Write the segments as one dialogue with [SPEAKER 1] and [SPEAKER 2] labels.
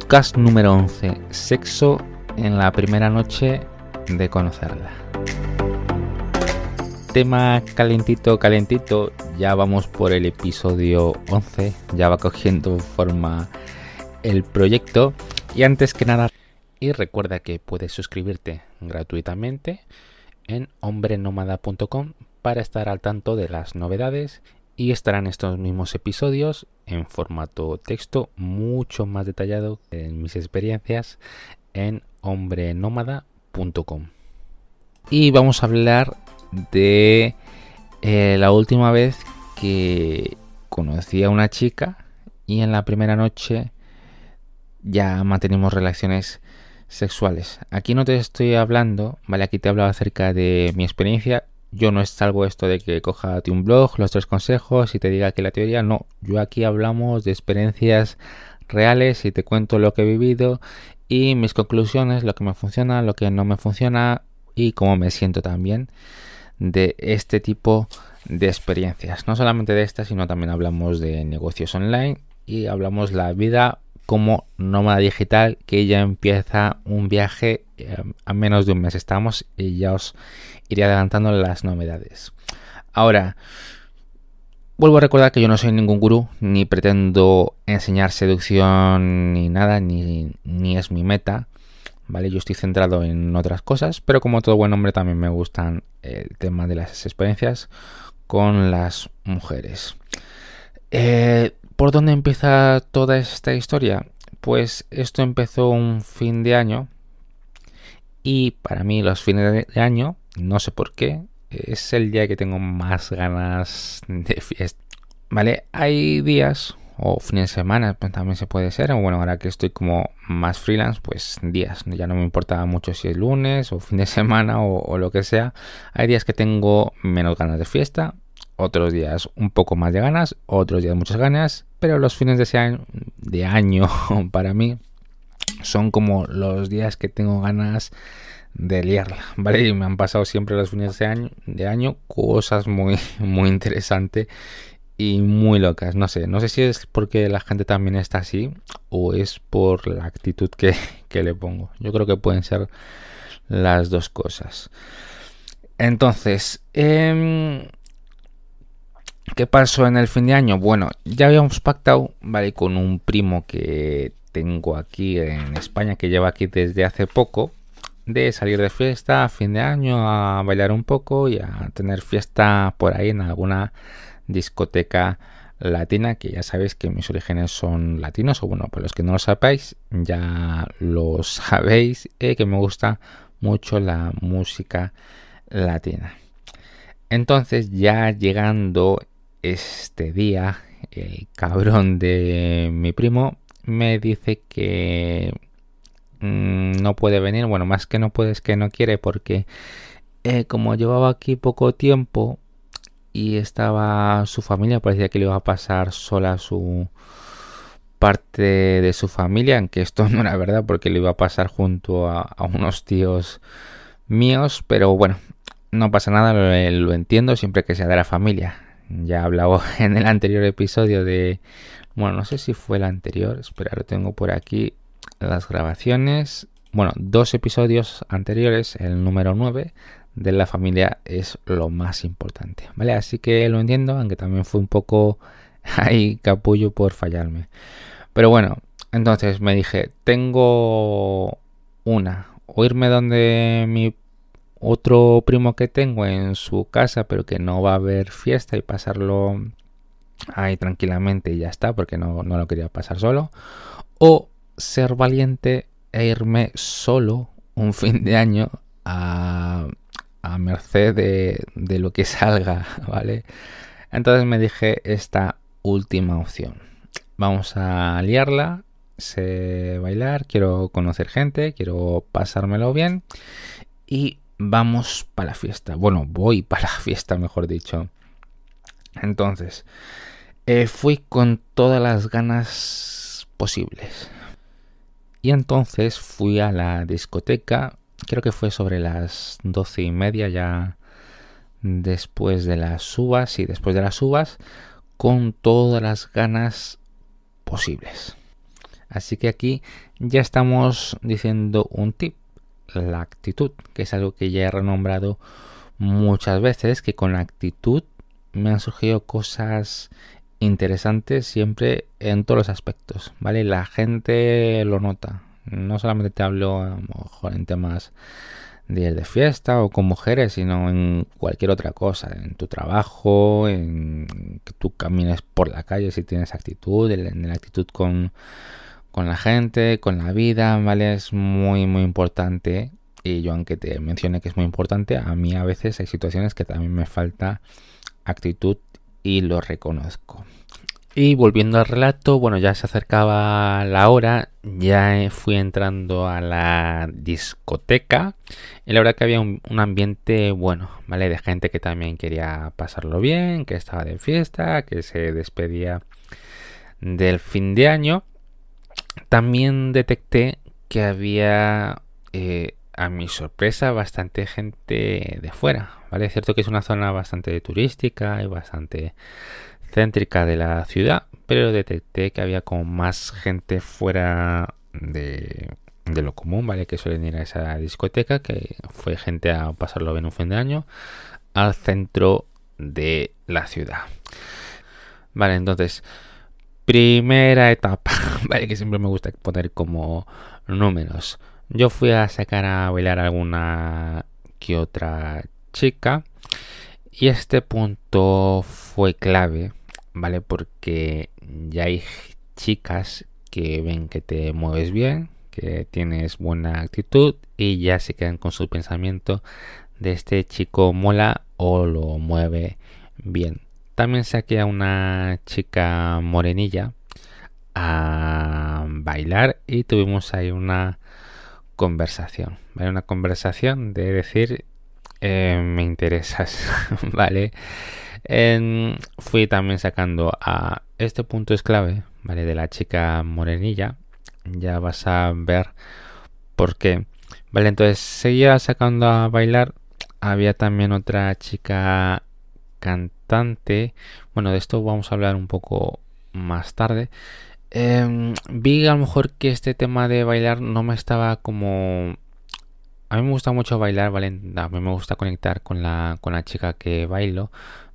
[SPEAKER 1] Podcast número 11. Sexo en la primera noche de conocerla. Tema calentito, calentito. Ya vamos por el episodio 11. Ya va cogiendo forma el proyecto. Y antes que nada, y recuerda que puedes suscribirte gratuitamente en hombrenomada.com para estar al tanto de las novedades y estarán estos mismos episodios en formato texto mucho más detallado en mis experiencias en hombrenomada.com. Y vamos a hablar de eh, la última vez que conocí a una chica y en la primera noche ya mantenimos relaciones sexuales. Aquí no te estoy hablando, vale, aquí te he hablado acerca de mi experiencia yo no es algo esto de que coja un blog, los tres consejos y te diga que la teoría no. Yo aquí hablamos de experiencias reales y te cuento lo que he vivido y mis conclusiones, lo que me funciona, lo que no me funciona y cómo me siento también de este tipo de experiencias. No solamente de estas, sino también hablamos de negocios online y hablamos la vida como nómada digital que ya empieza un viaje eh, a menos de un mes. Estamos y ya os iré adelantando las novedades. Ahora, vuelvo a recordar que yo no soy ningún gurú, ni pretendo enseñar seducción ni nada, ni, ni es mi meta. ¿Vale? Yo estoy centrado en otras cosas, pero como todo buen hombre también me gustan el tema de las experiencias con las mujeres. Eh, ¿Por dónde empieza toda esta historia? Pues esto empezó un fin de año y para mí los fines de año, no sé por qué, es el día que tengo más ganas de fiesta. ¿Vale? Hay días o fines de semana pues, también se puede ser. Bueno, ahora que estoy como más freelance, pues días. Ya no me importa mucho si es lunes o fin de semana o, o lo que sea. Hay días que tengo menos ganas de fiesta otros días un poco más de ganas, otros días muchas ganas, pero los fines de, año, de año para mí son como los días que tengo ganas de liarla, ¿vale? Y me han pasado siempre los fines de año, de año cosas muy, muy interesantes y muy locas. No sé, no sé si es porque la gente también está así o es por la actitud que, que le pongo. Yo creo que pueden ser las dos cosas. Entonces, eh, ¿Qué pasó en el fin de año? Bueno, ya habíamos pactado, ¿vale? Con un primo que tengo aquí en España, que lleva aquí desde hace poco, de salir de fiesta a fin de año, a bailar un poco y a tener fiesta por ahí en alguna discoteca latina, que ya sabéis que mis orígenes son latinos, o bueno, para los que no lo sepáis, ya lo sabéis, eh, que me gusta mucho la música latina. Entonces, ya llegando este día el cabrón de mi primo me dice que mm, no puede venir. Bueno, más que no puede es que no quiere porque eh, como llevaba aquí poco tiempo y estaba su familia, parecía que le iba a pasar sola su parte de su familia, aunque esto no era verdad porque le iba a pasar junto a, unos tíos míos, pero bueno, no pasa nada, lo entiendo siempre que sea de la familia ya hablaba en el anterior episodio de... Bueno, no sé si fue el anterior, espera, lo tengo por aquí. Las grabaciones. Bueno, dos episodios anteriores, el número 9 de la familia es lo más importante, ¿vale? Así que lo entiendo, aunque también fue un poco ahí capullo por fallarme. Pero bueno, entonces me dije, tengo una, o irme donde mi otro primo que tengo en su casa, pero que no va a haber fiesta y pasarlo ahí tranquilamente y ya está, porque no, lo quería pasar solo. O ser valiente e irme solo un fin de año a, a merced de, de lo que salga, ¿vale? Entonces me dije esta última opción. Vamos a liarla, sé bailar, quiero conocer gente, quiero pasármelo bien y vamos para la fiesta. Bueno, voy para la fiesta, mejor dicho. Entonces, eh, fui con todas las ganas posibles. Y entonces fui a la discoteca, creo que fue sobre las doce y media ya después de las uvas y después de las uvas, con todas las ganas posibles. Así que aquí ya estamos diciendo un tip, la actitud, que es algo que ya he renombrado muchas veces, que con la actitud me han surgido cosas interesantes siempre en todos los aspectos, ¿vale? La gente lo nota. No solamente te hablo a lo mejor en temas días de fiesta o con mujeres, sino en cualquier otra cosa, en tu trabajo, en que tú camines por la calle si tienes actitud, en la actitud con, con la gente, con la vida, ¿vale? Es muy, muy importante. Y yo, aunque te mencione que es muy importante, a mí a veces hay situaciones que también me falta actitud y lo reconozco. Y volviendo al relato, bueno, ya se acercaba la hora, ya fui entrando a la discoteca y la verdad que había un, ambiente bueno, ¿vale? De gente que también quería pasarlo bien, que estaba de fiesta, que se despedía del fin de año. También detecté que había, eh, a mi sorpresa, bastante gente de fuera, ¿vale? Es cierto que es una zona bastante turística y bastante céntrica de la ciudad, pero detecté que había como más gente fuera de, lo común, ¿vale? Que suelen ir a esa discoteca, que fue gente a pasarlo bien un fin de año, al centro de la ciudad. Vale, entonces, primera etapa, ¿vale? Que siempre me gusta poner como números. Yo fui a sacar a bailar alguna que otra chica y este punto fue clave ¿vale? Porque ya hay chicas que ven que te mueves bien, que tienes buena actitud y ya se quedan con su pensamiento de este chico mola o lo mueve bien. También saqué a una chica morenilla a bailar y tuvimos ahí una conversación. Una conversación de decir eh, me interesas, ¿vale? fui también sacando a este punto es clave, ¿vale? De la chica morenilla. Ya vas a ver por qué. Vale, entonces seguía sacando a bailar. Había también otra chica cantante. Bueno, de esto vamos a hablar un poco más tarde. Em, vi a lo mejor que este tema de bailar no me estaba como... A mí me gusta mucho bailar, ¿vale? A mí me gusta conectar con la, con la chica que bailo.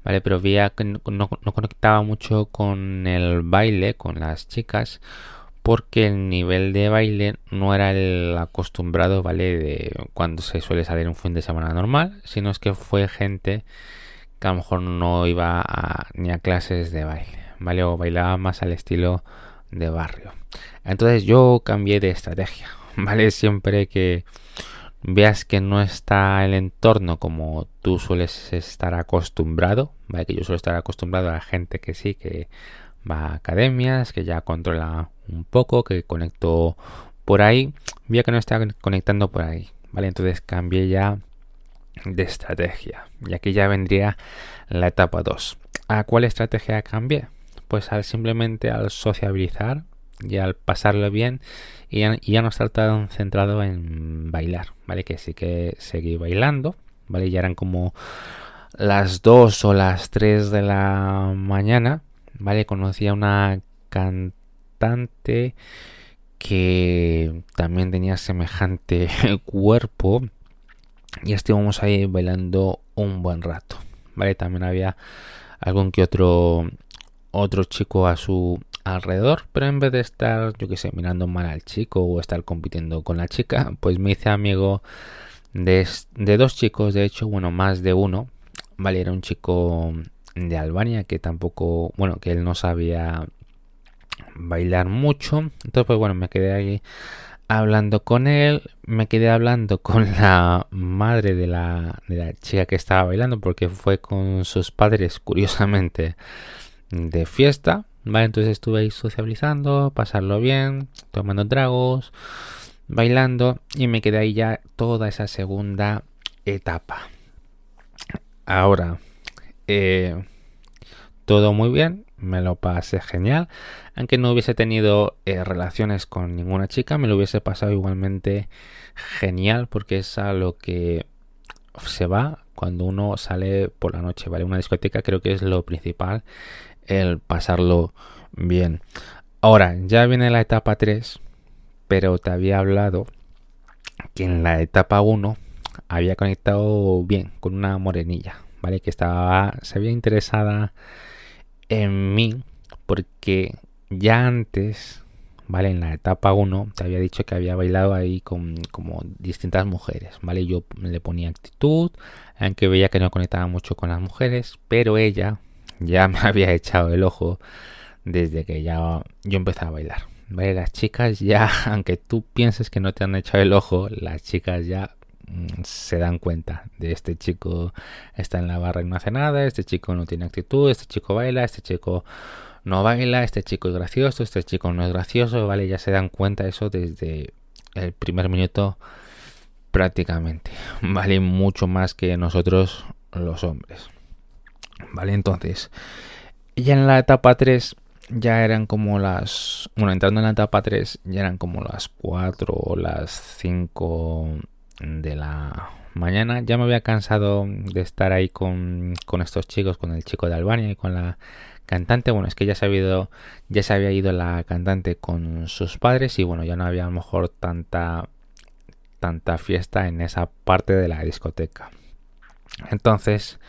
[SPEAKER 1] ¿vale? Pero veía que no, conectaba mucho con el baile, con las chicas, porque el nivel de baile no era el acostumbrado, ¿vale? De cuando se suele salir un fin de semana normal, sino es que fue gente a lo mejor no iba ni a clases de baile, ¿vale? O bailaba más al estilo de barrio. Entonces yo cambié de estrategia, ¿vale? Siempre que veas que no está el entorno como tú sueles estar acostumbrado, ¿vale? Que yo suelo estar acostumbrado a la gente que sí, que va a academias, que ya controla un poco, que conecto por ahí, vea que no está conectando por ahí, ¿vale? Entonces cambié ya de estrategia. Y aquí ya vendría la etapa 2. ¿A cuál estrategia cambié? Pues al simplemente al sociabilizar y al pasarlo bien y ya, no estar tan centrado en bailar, ¿vale? Que sí que seguí bailando, ¿vale? Ya eran como las 2 o las 3 de la mañana, ¿vale? Conocí a una cantante que también tenía semejante cuerpo y estuvimos ahí bailando un buen rato, ¿vale? También había algún que otro otro chico a su alrededor, pero en vez de estar, yo que sé, mirando mal al chico o estar compitiendo con la chica, pues me hice amigo de, dos chicos, de hecho, bueno, más de uno, vale, era un chico de Albania que tampoco, bueno, que él no sabía bailar mucho, entonces pues bueno, me quedé ahí hablando con él, me quedé hablando con la madre de la, chica que estaba bailando porque fue con sus padres, curiosamente, de fiesta, ¿vale? Entonces estuve ahí sociabilizando, pasarlo bien, tomando tragos, bailando y me quedé ahí ya toda esa segunda etapa. Ahora, eh, todo muy bien, me lo pasé genial. Aunque no hubiese tenido eh, relaciones con ninguna chica, me lo hubiese pasado igualmente genial porque es a lo que se va cuando uno sale por la noche, ¿vale? Una discoteca creo que es lo principal el pasarlo bien. Ahora, ya viene la etapa 3, pero te había hablado que en la etapa 1 había conectado bien con una morenilla, ¿vale? Que estaba, se había interesada en mí porque ya antes, ¿vale? En la etapa 1 te había dicho que había bailado ahí con como distintas mujeres, ¿vale? Yo le ponía actitud, aunque veía que no conectaba mucho con las mujeres, pero ella ya me había echado el ojo desde que ya yo empecé a bailar. ¿vale? Las chicas ya, aunque tú pienses que no te han echado el ojo, las chicas ya se dan cuenta de este chico está en la barra y no hace nada, este chico no tiene actitud, este chico baila, este chico no baila, este chico es gracioso, este chico no es gracioso, ¿vale? Ya se dan cuenta eso desde el primer minuto prácticamente, ¿vale? Mucho más que nosotros los hombres, ¿vale? Entonces, ya en la etapa 3 ya eran como las... Bueno, entrando en la etapa 3 ya eran como las 4 o las 5 de la mañana. Ya me había cansado de estar ahí con, con estos chicos, con el chico de Albania y con la cantante. Bueno, es que ya se, había ido, ya se había ido la cantante con sus padres y bueno, ya no había a lo mejor tanta, tanta fiesta en esa parte de la discoteca. Entonces,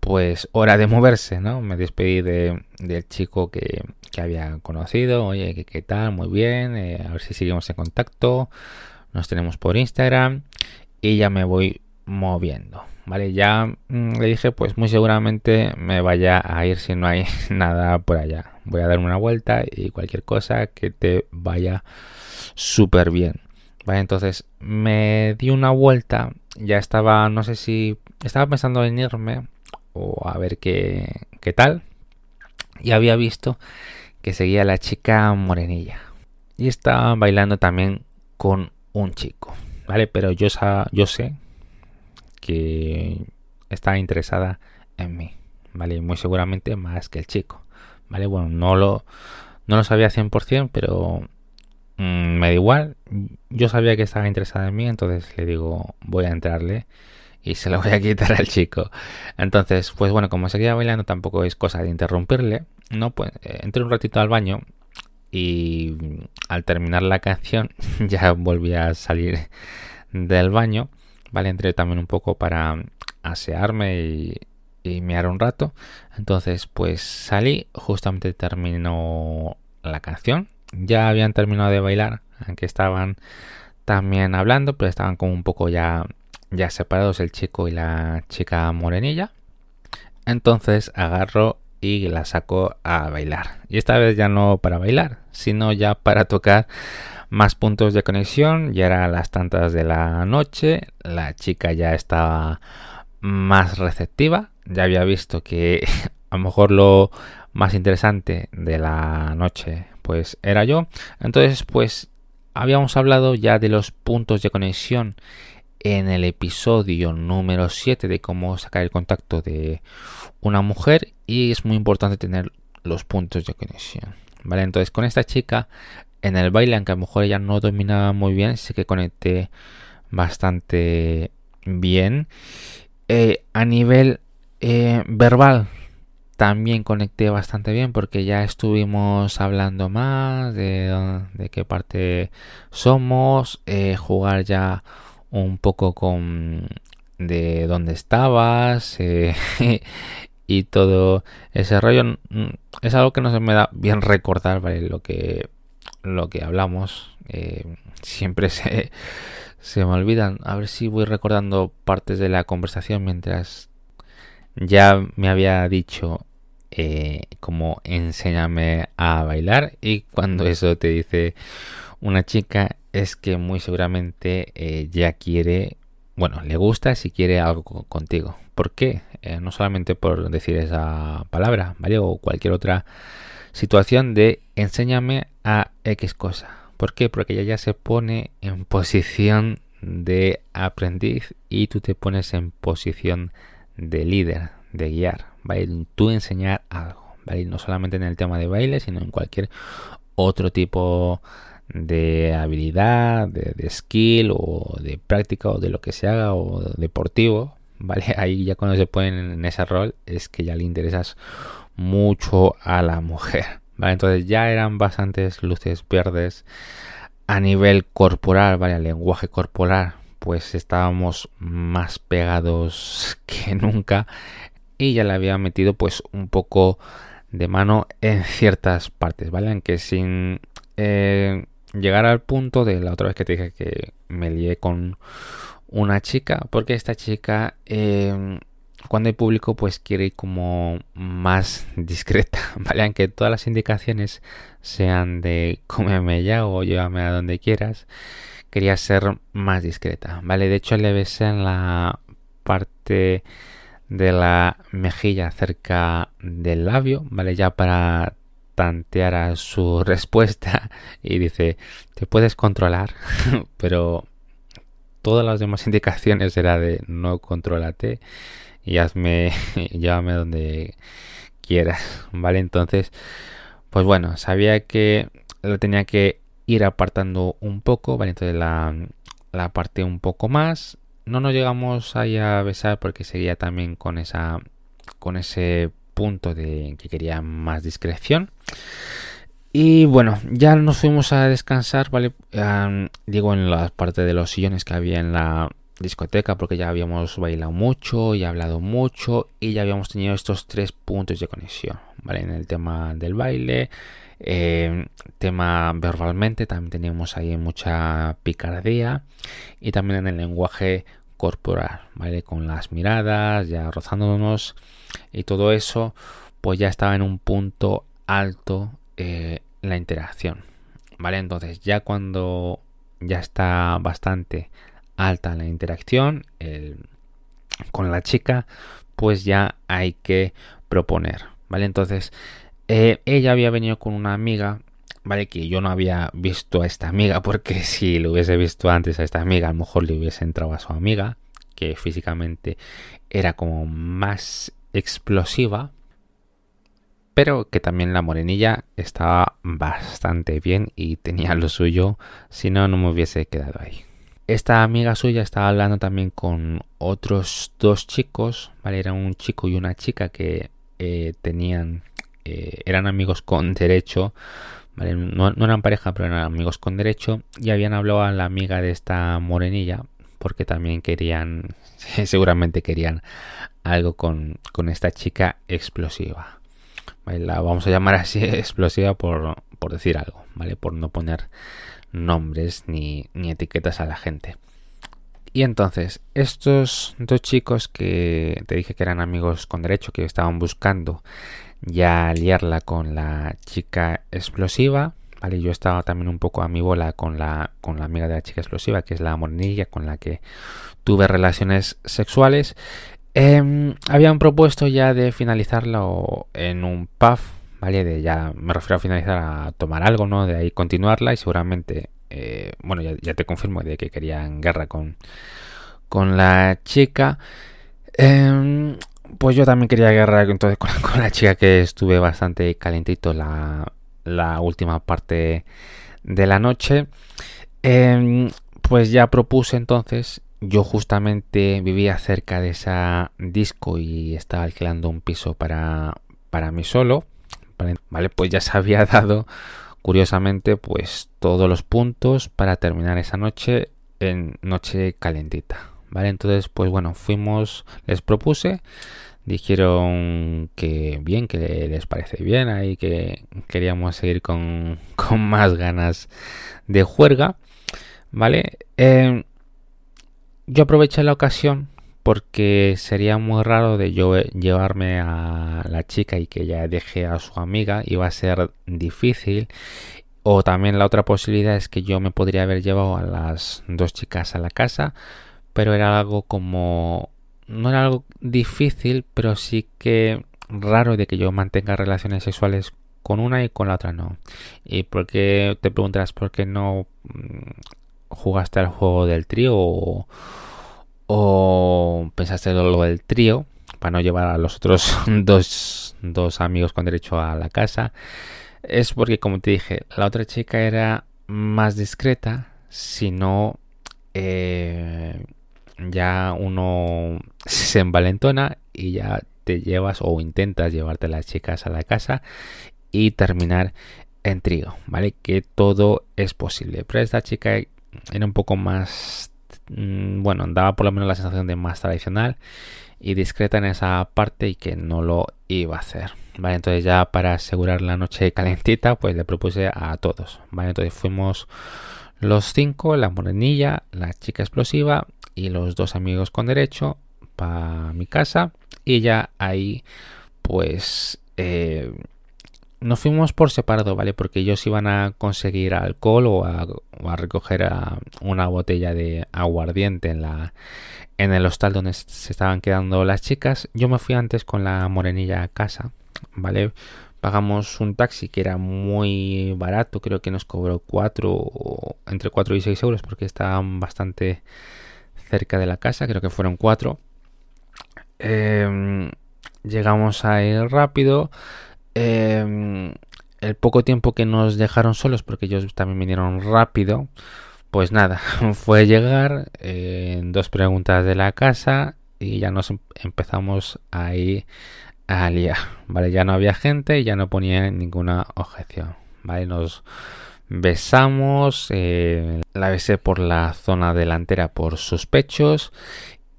[SPEAKER 1] pues hora de moverse, ¿no? Me despedí de, del chico que, que, había conocido. Oye, ¿qué, tal? Muy bien. Eh, a ver si seguimos en contacto. Nos tenemos por Instagram. Y ya me voy moviendo. Vale, ya mm, le dije, pues muy seguramente me vaya a ir si no hay nada por allá. Voy a dar una vuelta y cualquier cosa que te vaya súper bien. Vale, entonces me di una vuelta. Ya estaba, no sé si estaba pensando en irme o a ver qué, qué tal. Y había visto que seguía la chica morenilla. Y estaba bailando también con un chico. Vale, pero yo, yo sé que está interesada en mí, ¿vale? Muy seguramente más que el chico, ¿vale? Bueno, no lo, no lo sabía 100%, pero mm, me da igual. Yo sabía que estaba interesada en mí, entonces le digo, voy a entrarle y se lo voy a quitar al chico. Entonces, pues bueno, como seguía bailando, tampoco es cosa de interrumpirle, ¿no? Pues eh, entré un ratito al baño y al terminar la canción ya volví a salir del baño ¿vale? Entré también un poco para asearme y, y mear un rato. Entonces, pues salí, justamente terminó la canción. Ya habían terminado de bailar, aunque estaban también hablando, pero estaban como un poco ya, ya separados el chico y la chica morenilla. Entonces agarro y la saco a bailar. Y esta vez ya no para bailar, sino ya para tocar más puntos de conexión, ya era las tantas de la noche, la chica ya estaba más receptiva, ya había visto que a lo mejor lo más interesante de la noche pues era yo, entonces pues habíamos hablado ya de los puntos de conexión en el episodio número 7 de cómo sacar el contacto de una mujer y es muy importante tener los puntos de conexión. ¿Vale? Entonces con esta chica en el baile, aunque a lo mejor ella no dominaba muy bien, sí que conecté bastante bien. Eh, a nivel eh, verbal también conecté bastante bien porque ya estuvimos hablando más de, de qué parte somos, eh, jugar ya un poco con de dónde estabas y todo ese rollo es algo que no se me da bien recordar lo que lo que hablamos. Eh, siempre se, se me olvidan. A ver si voy recordando partes de la conversación mientras ya me había dicho eh, como enséñame a bailar y cuando eso te dice una chica es que muy seguramente eh, ya quiere bueno le gusta si quiere algo contigo ¿por qué? no solamente por decir esa palabra ¿vale? o cualquier otra situación de enséñame a X cosa. ¿Por qué? Porque ella ya se pone en posición de aprendiz y tú te pones en posición de líder, de guiar, ¿vale? Tú enseñar algo, ¿vale? No solamente en el tema de baile, sino en cualquier otro tipo de habilidad, de, de skill o de práctica o de lo que se haga o deportivo, ¿vale? Ahí ya cuando se ponen en ese rol es que ya le interesas mucho a la mujer. ¿vale? Entonces ya eran bastantes luces verdes a nivel corporal, ¿vale? El lenguaje corporal, pues estábamos más pegados que nunca y ya le había metido pues un poco de mano en ciertas partes, ¿vale? Aunque sin eh, llegar al punto de la otra vez que te dije que me lié con una chica, porque esta chica eh, cuando hay público pues quiere ir como más discreta, ¿vale? Aunque todas las indicaciones sean de cómeme ya o llévame a donde quieras, quería ser más discreta, ¿vale? De hecho le besé en la parte de la mejilla cerca del labio, ¿vale? Ya para tantear a su respuesta y dice, te puedes controlar, pero todas las demás indicaciones era de no controlate y hazme, llévame donde quieras, ¿vale? Entonces, pues bueno, sabía que lo tenía que ir apartando un poco, ¿vale? Entonces la, la aparté un poco más. No nos llegamos ahí a besar porque seguía también con esa con ese punto de que quería más discreción. Y bueno, ya nos fuimos a descansar, ¿vale? digo en la parte de los sillones que había en la discoteca porque ya habíamos bailado mucho y hablado mucho y ya habíamos tenido estos tres puntos de conexión, ¿vale? En el tema del baile, eh, tema verbalmente, también teníamos ahí mucha picardía y también en el lenguaje corporal, ¿vale? Con las miradas, ya rozándonos y todo eso, pues ya estaba en un punto alto eh, la interacción, ¿vale? Entonces ya cuando ya está bastante alta la interacción con la chica, pues ya hay que proponer, ¿vale? Entonces, eh, ella había venido con una amiga, ¿vale? Que yo no había visto a esta amiga, porque si lo hubiese visto antes a esta amiga, a lo mejor le hubiese entrado a su amiga, que físicamente era como más explosiva, pero que también la morenilla estaba bastante bien y tenía lo suyo, si no, no me hubiese quedado ahí. Esta amiga suya estaba hablando también con otros dos chicos, ¿vale? Era un chico y una chica que eh, tenían, eh, eran amigos con derecho. No, no, eran pareja, pero eran amigos con derecho y habían hablado a la amiga de esta morenilla porque también querían, seguramente querían algo con, con esta chica explosiva. ¿vale? La vamos a llamar así explosiva por, por decir algo, ¿vale? Por no poner nombres ni, etiquetas a la gente. Y entonces, estos dos chicos que te dije que eran amigos con derecho, que estaban buscando ya liarla con la chica explosiva, ¿vale? Yo estaba también un poco a mi bola con la, con la amiga de la chica explosiva, que es la morenilla con la que tuve relaciones sexuales. Em, habían propuesto ya de finalizarlo en un pub ¿vale? De ya me refiero a finalizar a tomar algo, ¿no? De ahí continuarla y seguramente, eh, bueno, ya, te confirmo de que querían guerra con, con la chica. Em, pues yo también quería guerra entonces con, la chica que estuve bastante calentito la, la última parte de la noche. Em, pues ya propuse entonces yo justamente vivía cerca de esa disco y estaba alquilando un piso para, para mí solo. ¿vale? Pues ya se había dado, curiosamente, pues todos los puntos para terminar esa noche en noche calentita, ¿vale? Entonces, pues bueno, fuimos, les propuse, dijeron que bien, que les parece bien, ahí que queríamos seguir con, con más ganas de juerga, ¿vale? Eh, yo aproveché la ocasión porque sería muy raro de yo llevarme a la chica y que ella deje a su amiga, iba a ser difícil. O también la otra posibilidad es que yo me podría haber llevado a las dos chicas a la casa, pero era algo como... no era algo difícil, pero sí que raro de que yo mantenga relaciones sexuales con una y con la otra no. Y porque te preguntarás por qué no mm, jugaste al juego del trío o pensaste lo del trío para no llevar a los otros dos, dos amigos con derecho a la casa es porque como te dije la otra chica era más discreta si no eh, ya uno se envalentona y ya te llevas o intentas llevarte las chicas a la casa y terminar en trío, ¿vale? Que todo es posible. Pero esta chica era un poco más, mm, bueno, daba por lo menos la sensación de más tradicional y discreta en esa parte y que no lo iba a hacer. Vale, entonces ya para asegurar la noche calentita, pues le propuse a todos. Vale, entonces fuimos los cinco, la morenilla, la chica explosiva y los dos amigos con derecho para mi casa. Y ya ahí, pues eh, nos fuimos por separado, ¿vale? Porque ellos iban a conseguir alcohol o a, recoger una botella de aguardiente en, la, en el hostal donde se estaban quedando las chicas. Yo me fui antes con la morenilla a casa, ¿vale? Pagamos un taxi que era muy barato, creo que nos cobró 4, entre 4 y 6 euros porque estaban bastante cerca de la casa, creo que fueron 4. Em, llegamos a ir rápido Em, el poco tiempo que nos dejaron solos, porque ellos también vinieron rápido, pues nada, fue llegar, en dos preguntas de la casa y ya nos em, empezamos ahí a liar, ¿vale? Ya no había gente y ya no ponía ninguna objeción, ¿vale? Nos besamos, eh, la besé por la zona delantera por sus pechos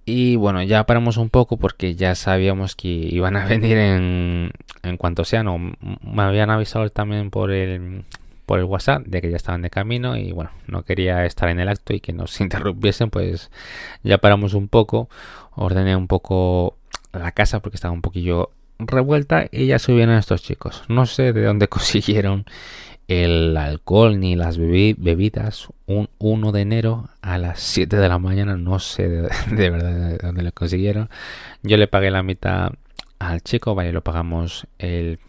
[SPEAKER 1] y bueno, ya paramos un poco porque ya sabíamos que iban a venir en, en cuanto sea. No, me habían avisado también por el, por el WhatsApp de que ya estaban de camino y bueno, no quería estar en el acto y que nos interrumpiesen, pues ya paramos un poco, ordené un poco la casa porque estaba un poquillo revuelta y ya subieron estos chicos. No sé de dónde consiguieron el alcohol ni las bebidas un 1 de enero a las 7 de la mañana. No sé de, verdad de dónde lo consiguieron. Yo le pagué la mitad al chico vale lo pagamos él,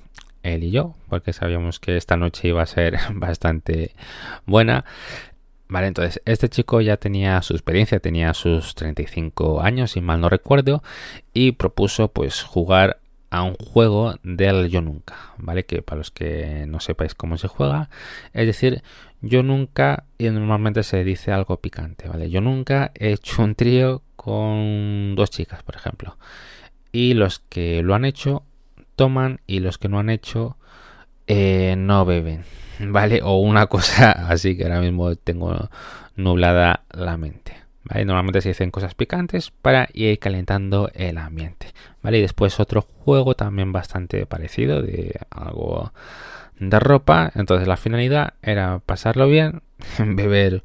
[SPEAKER 1] él y yo porque sabíamos que esta noche iba a ser bastante buena. Vale, entonces este chico ya tenía su experiencia, tenía sus 35 años, si mal no recuerdo, y propuso pues jugar a un juego del yo nunca, ¿vale? Que para los que no sepáis cómo se juega, es decir, yo nunca, y normalmente se dice algo picante, ¿vale? Yo nunca he hecho un trío con dos chicas, por ejemplo. Y los que lo han hecho toman y los que no han hecho eh, no beben, ¿vale? O una cosa así que ahora mismo tengo nublada la mente. Normalmente se dicen cosas picantes para ir calentando el ambiente, ¿vale? Y después otro juego también bastante parecido de algo de ropa. Entonces la finalidad era pasarlo bien, beber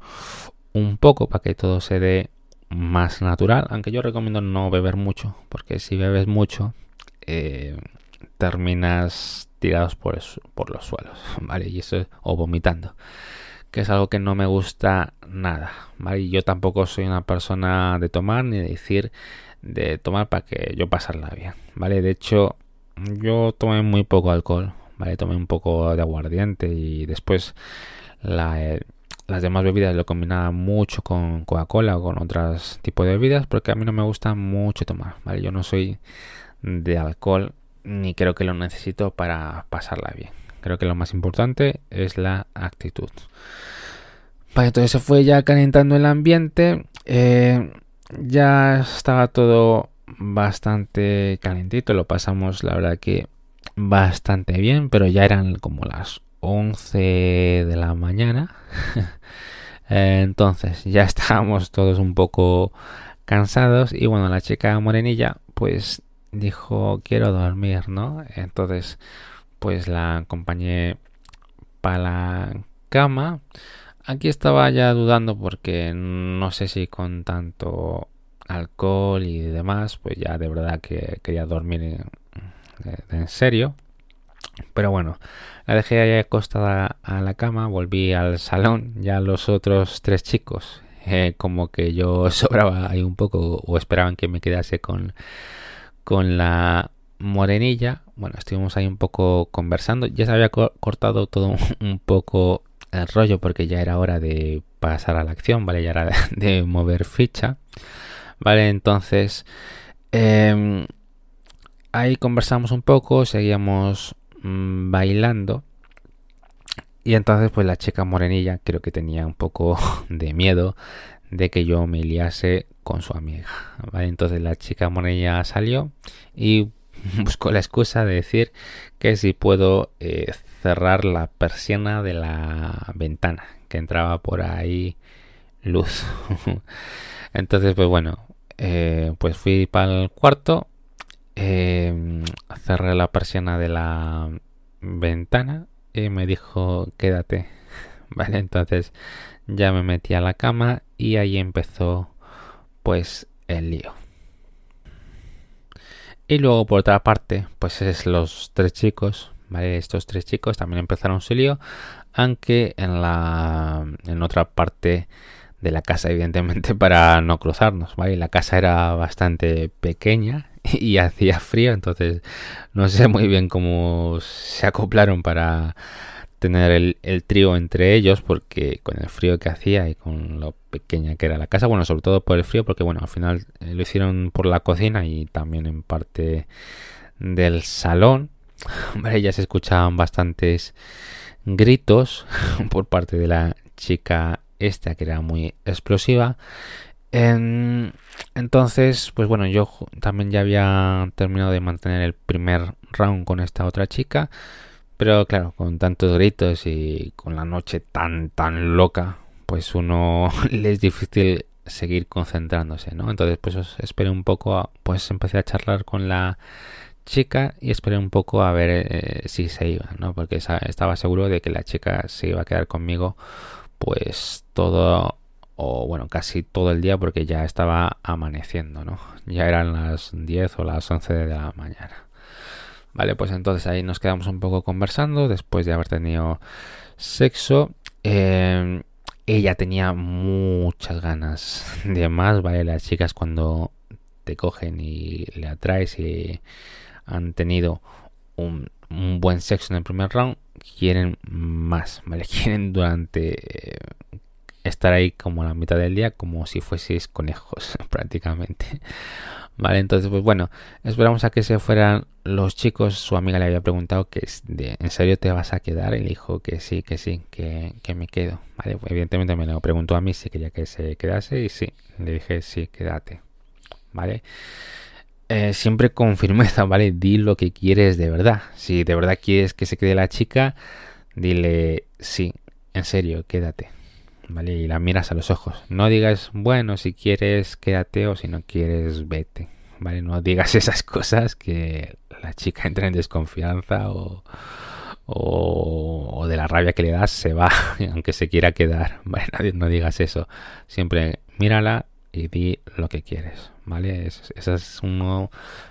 [SPEAKER 1] un poco para que todo se dé más natural. Aunque yo recomiendo no beber mucho, porque si bebes mucho, eh, terminas tirados por, por los suelos, ¿vale? Y eso, o vomitando que es algo que no me gusta nada, ¿vale? yo tampoco soy una persona de tomar ni de decir de tomar para que yo pasarla bien, ¿vale? De hecho, yo tomé muy poco alcohol, ¿vale? Tomé un poco de aguardiente y después eh, las demás bebidas lo combinaba mucho con Coca-Cola o con otros tipos de bebidas porque a mí no me gusta mucho tomar, ¿vale? Yo no soy de alcohol ni creo que lo necesito para pasarla bien. Creo que lo más importante es la actitud. Entonces se fue ya calentando el ambiente. Eh, ya estaba todo bastante calentito. Lo pasamos, la verdad que bastante bien. Pero ya eran como las 11 de la mañana. entonces ya estábamos todos un poco cansados. Y bueno, la chica morenilla pues dijo quiero dormir, ¿no? Entonces pues la acompañé para la cama. Aquí estaba ya dudando porque no sé si con tanto alcohol y demás, pues ya de verdad que quería dormir en, serio. Pero bueno, la dejé ahí acostada a la cama, volví al salón, ya los otros tres chicos, eh, como que yo sobraba ahí un poco o esperaban que me quedase con, con la morenilla bueno, estuvimos ahí un poco conversando. Ya se había cortado todo un poco el rollo porque ya era hora de pasar a la acción, ¿vale? Ya era de, mover ficha, ¿vale? Entonces, em, ahí conversamos un poco, seguíamos mm, bailando. Y entonces, pues la chica morenilla creo que tenía un poco de miedo de que yo me liase con su amiga, ¿vale? Entonces la chica morenilla salió y busco la excusa de decir que si puedo eh, cerrar la persiana de la ventana, que entraba por ahí luz. Entonces, pues bueno, eh, pues fui para el cuarto, eh, cerré la persiana de la ventana y me dijo, quédate. Vale, entonces ya me metí a la cama y ahí empezó pues el lío. Y luego por otra parte, pues es los tres chicos, ¿vale? Estos tres chicos también empezaron su lío, aunque en la en otra parte de la casa, evidentemente, para no cruzarnos, ¿vale? La casa era bastante pequeña y hacía frío, entonces no sé muy bien cómo se acoplaron para tener el, trío entre ellos porque con el frío que hacía y con lo pequeña que era la casa, bueno, sobre todo por el frío porque bueno, al final eh, lo hicieron por la cocina y también en parte del salón. Hombre, ya se escuchaban bastantes gritos por parte de la chica esta que era muy explosiva. entonces, pues bueno, yo también ya había terminado de mantener el primer round con esta otra chica. Pero claro, con tantos gritos y con la noche tan, tan loca, pues uno le es difícil seguir concentrándose, ¿no? Entonces, pues esperé un poco, pues empecé a charlar con la chica y esperé un poco a ver eh, si se iba, ¿no? Porque estaba seguro de que la chica se iba a quedar conmigo, pues todo o bueno, casi todo el día porque ya estaba amaneciendo, ¿no? Ya eran las 10 o las 11 de la mañana. Vale, pues entonces ahí nos quedamos un poco conversando después de haber tenido sexo. Em, ella tenía muchas ganas de más, ¿vale? Las chicas cuando te cogen y le atraes y han tenido un, buen sexo en el primer round, quieren más, ¿vale? Quieren durante... Eh, estar ahí como la mitad del día como si fueseis conejos prácticamente Vale, entonces, pues bueno, esperamos a que se fueran los chicos. Su amiga le había preguntado que en serio te vas a quedar. Y le dijo que sí, que sí, que, me quedo. Vale, evidentemente me lo preguntó a mí si quería que se quedase. Y sí, le dije sí, quédate. Vale. Eh, siempre con firmeza, ¿vale? Di lo que quieres de verdad. Si de verdad quieres que se quede la chica, dile sí, en serio, quédate. ¿Vale? Y la miras a los ojos. No digas, bueno, si quieres quédate o si no quieres vete, ¿vale? No digas esas cosas que la chica entra en desconfianza o, o, de la rabia que le das se va, aunque se quiera quedar, ¿vale? No digas eso. Siempre mírala y di lo que quieres, ¿vale? Ese es uno,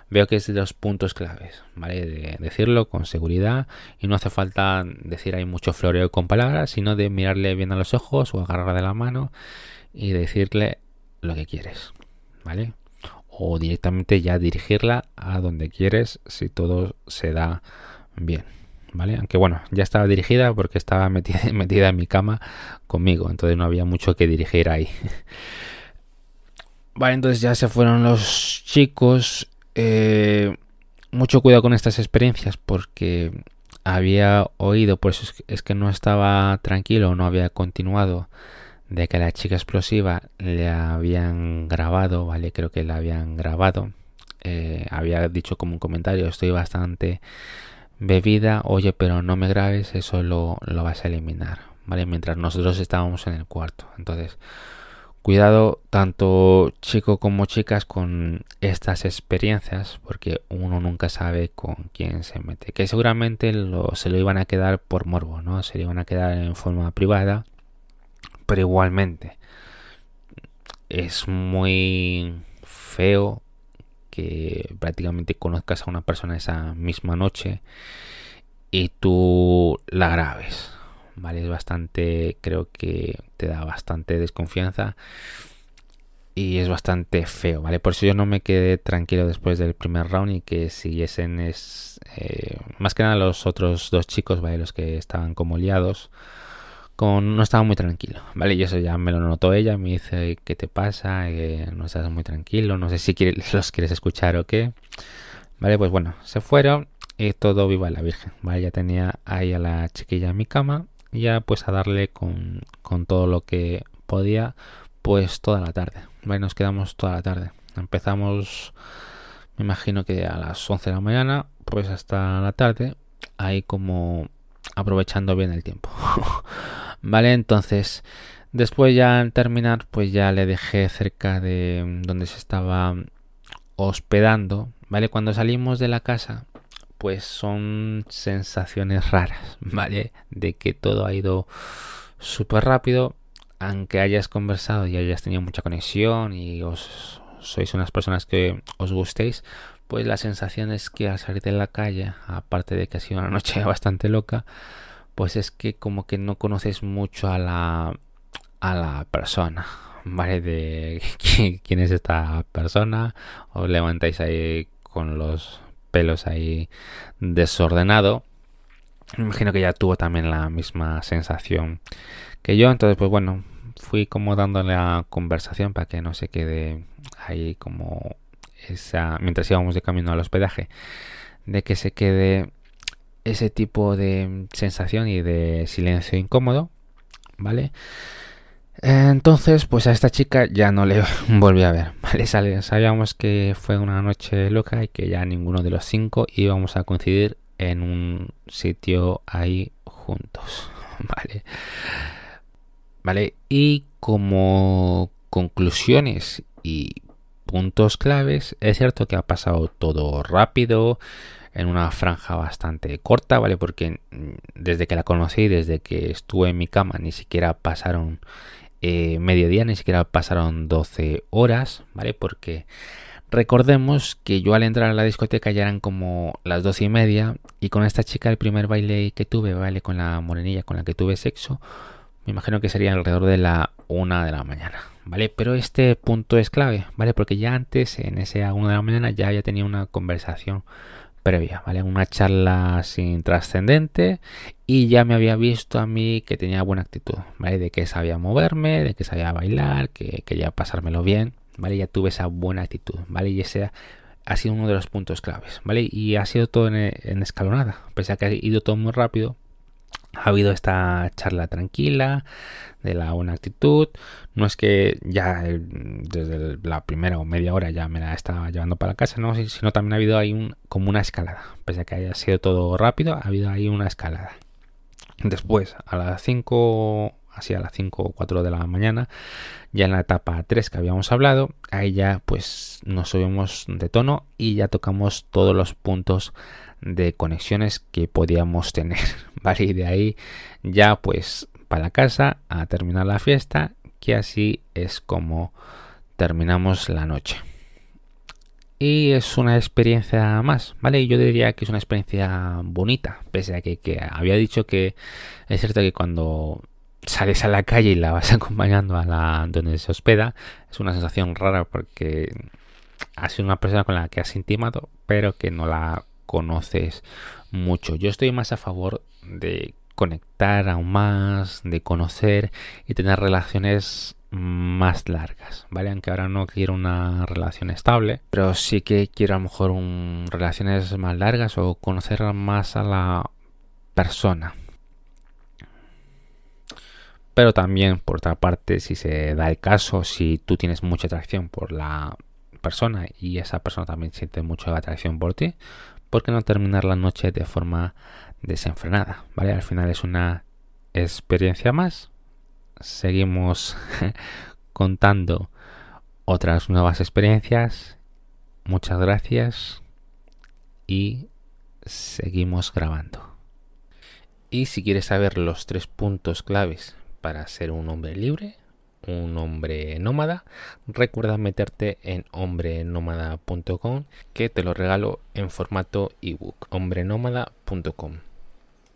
[SPEAKER 1] veo que es de los puntos claves, ¿vale? De decirlo con seguridad y no hace falta decir hay mucho floreo con palabras, sino de mirarle bien a los ojos o agarrarla de la mano y decirle lo que quieres, ¿vale? O directamente ya dirigirla a donde quieres si todo se da bien. ¿Vale? Aunque bueno, ya estaba dirigida porque estaba metida, metida en mi cama conmigo, entonces no había mucho que dirigir ahí. Vale, entonces ya se fueron los chicos. Eh, mucho cuidado con estas experiencias porque había oído, por eso es que no estaba tranquilo, no había continuado, de que la chica explosiva le habían grabado, ¿vale? Creo que la habían grabado. Eh, había dicho como un comentario, estoy bastante bebida, oye, pero no me grabes, eso lo, lo vas a eliminar, ¿vale? Mientras nosotros estábamos en el cuarto. Entonces, Cuidado tanto chico como chicas con estas experiencias porque uno nunca sabe con quién se mete. Que seguramente se lo iban a quedar por morbo, ¿no? Se lo iban a quedar en forma privada. Pero igualmente es muy feo que prácticamente conozcas a una persona esa misma noche y tú la grabes ¿vale? Es bastante, creo que te da bastante desconfianza y es bastante feo, ¿vale? Por eso yo no me quedé tranquilo después del primer round y que siguiesen es, eh, más que nada los otros dos chicos, ¿vale? Los que estaban como liados, con, no estaba muy tranquilo, ¿vale? Y eso ya me lo notó ella, me dice, ¿qué te pasa? no estás muy tranquilo, no sé si los quieres escuchar o qué. Vale, pues bueno, se fueron y todo viva la Virgen, ¿vale? Ya tenía ahí a la chiquilla en mi cama ya pues a darle con, con todo lo que podía pues toda la tarde. Nos quedamos toda la tarde. Empezamos, me imagino que a las 11 de la mañana, pues hasta la tarde. Ahí como aprovechando bien el tiempo. vale, entonces después ya al terminar pues ya le dejé cerca de donde se estaba hospedando. Vale, cuando salimos de la casa pues son sensaciones raras, ¿vale? De que todo ha ido súper rápido, aunque hayas conversado y hayas tenido mucha conexión y os sois unas personas que os gustéis, pues la sensación es que al salir de la calle, aparte de que ha sido una noche bastante loca, pues es que como que no conoces mucho a la a la persona, ¿vale? De quién es esta persona, os levantáis ahí con los pelos ahí desordenado. Me imagino que ya tuvo también la misma sensación que yo. Entonces, pues bueno, fui como dándole la conversación para que no se quede ahí como esa, mientras íbamos de camino al hospedaje, de que se quede ese tipo de sensación y de silencio incómodo, ¿vale? Entonces, pues a esta chica ya no le volví a ver. ¿vale? Sabíamos que fue una noche loca y que ya ninguno de los cinco íbamos a coincidir en un sitio ahí juntos. Vale. Vale. Y como conclusiones y puntos claves, es cierto que ha pasado todo rápido en una franja bastante corta, ¿vale? Porque desde que la conocí, desde que estuve en mi cama, ni siquiera pasaron eh, mediodía, ni siquiera pasaron 12 horas, ¿vale? Porque recordemos que yo al entrar a la discoteca ya eran como las 12 y media y con esta chica el primer baile que tuve, ¿vale? Con la morenilla con la que tuve sexo, me imagino que sería alrededor de la 1 de la mañana, ¿vale? Pero este punto es clave, ¿vale? Porque ya antes, en ese 1 de la mañana, ya había tenido una conversación previa, ¿vale? Una charla sin trascendente y ya me había visto a mí que tenía buena actitud, ¿vale? De que sabía moverme, de que sabía bailar, que quería pasármelo bien, ¿vale? Ya tuve esa buena actitud, ¿vale? Y ese ha sido uno de los puntos claves, ¿vale? Y ha sido todo en, en escalonada, pese a que ha ido todo muy rápido, ha habido esta charla tranquila de la buena actitud. No es que ya eh, desde la primera o media hora ya me la estaba llevando para casa, no, sino también ha habido ahí un, como una escalada. Pese a que haya sido todo rápido, ha habido ahí una escalada. Después, a las 5, así a las 5 o 4 de la mañana, ya en la etapa 3 que habíamos hablado, ahí ya pues nos subimos de tono y ya tocamos todos los puntos de conexiones que podíamos tener, ¿vale? Y de ahí ya pues para casa a terminar la fiesta, que así es como terminamos la noche. Y es una experiencia más, ¿vale? Yo diría que es una experiencia bonita, pese a que, que había dicho que es cierto que cuando sales a la calle y la vas acompañando a la donde se hospeda, es una sensación rara porque ha sido una persona con la que has intimado, pero que no la conoces mucho. Yo estoy más a favor de conectar aún más, de conocer y tener relaciones más largas, ¿vale? Aunque ahora no quiero una relación estable, pero sí que quiero a lo mejor un, relaciones más largas o conocer más a la persona. Pero también, por otra parte, si se da el caso, si tú tienes mucha atracción por la persona y esa persona también siente mucha atracción por ti, ¿por qué no terminar la noche de forma desenfrenada? ¿Vale? Al final es una experiencia más. Seguimos contando otras nuevas experiencias. Muchas gracias y seguimos grabando. Y si quieres saber los tres puntos claves para ser un hombre libre, un hombre nómada, recuerda meterte en hombrenómada.com que te lo regalo en formato ebook, hombrenómada.com.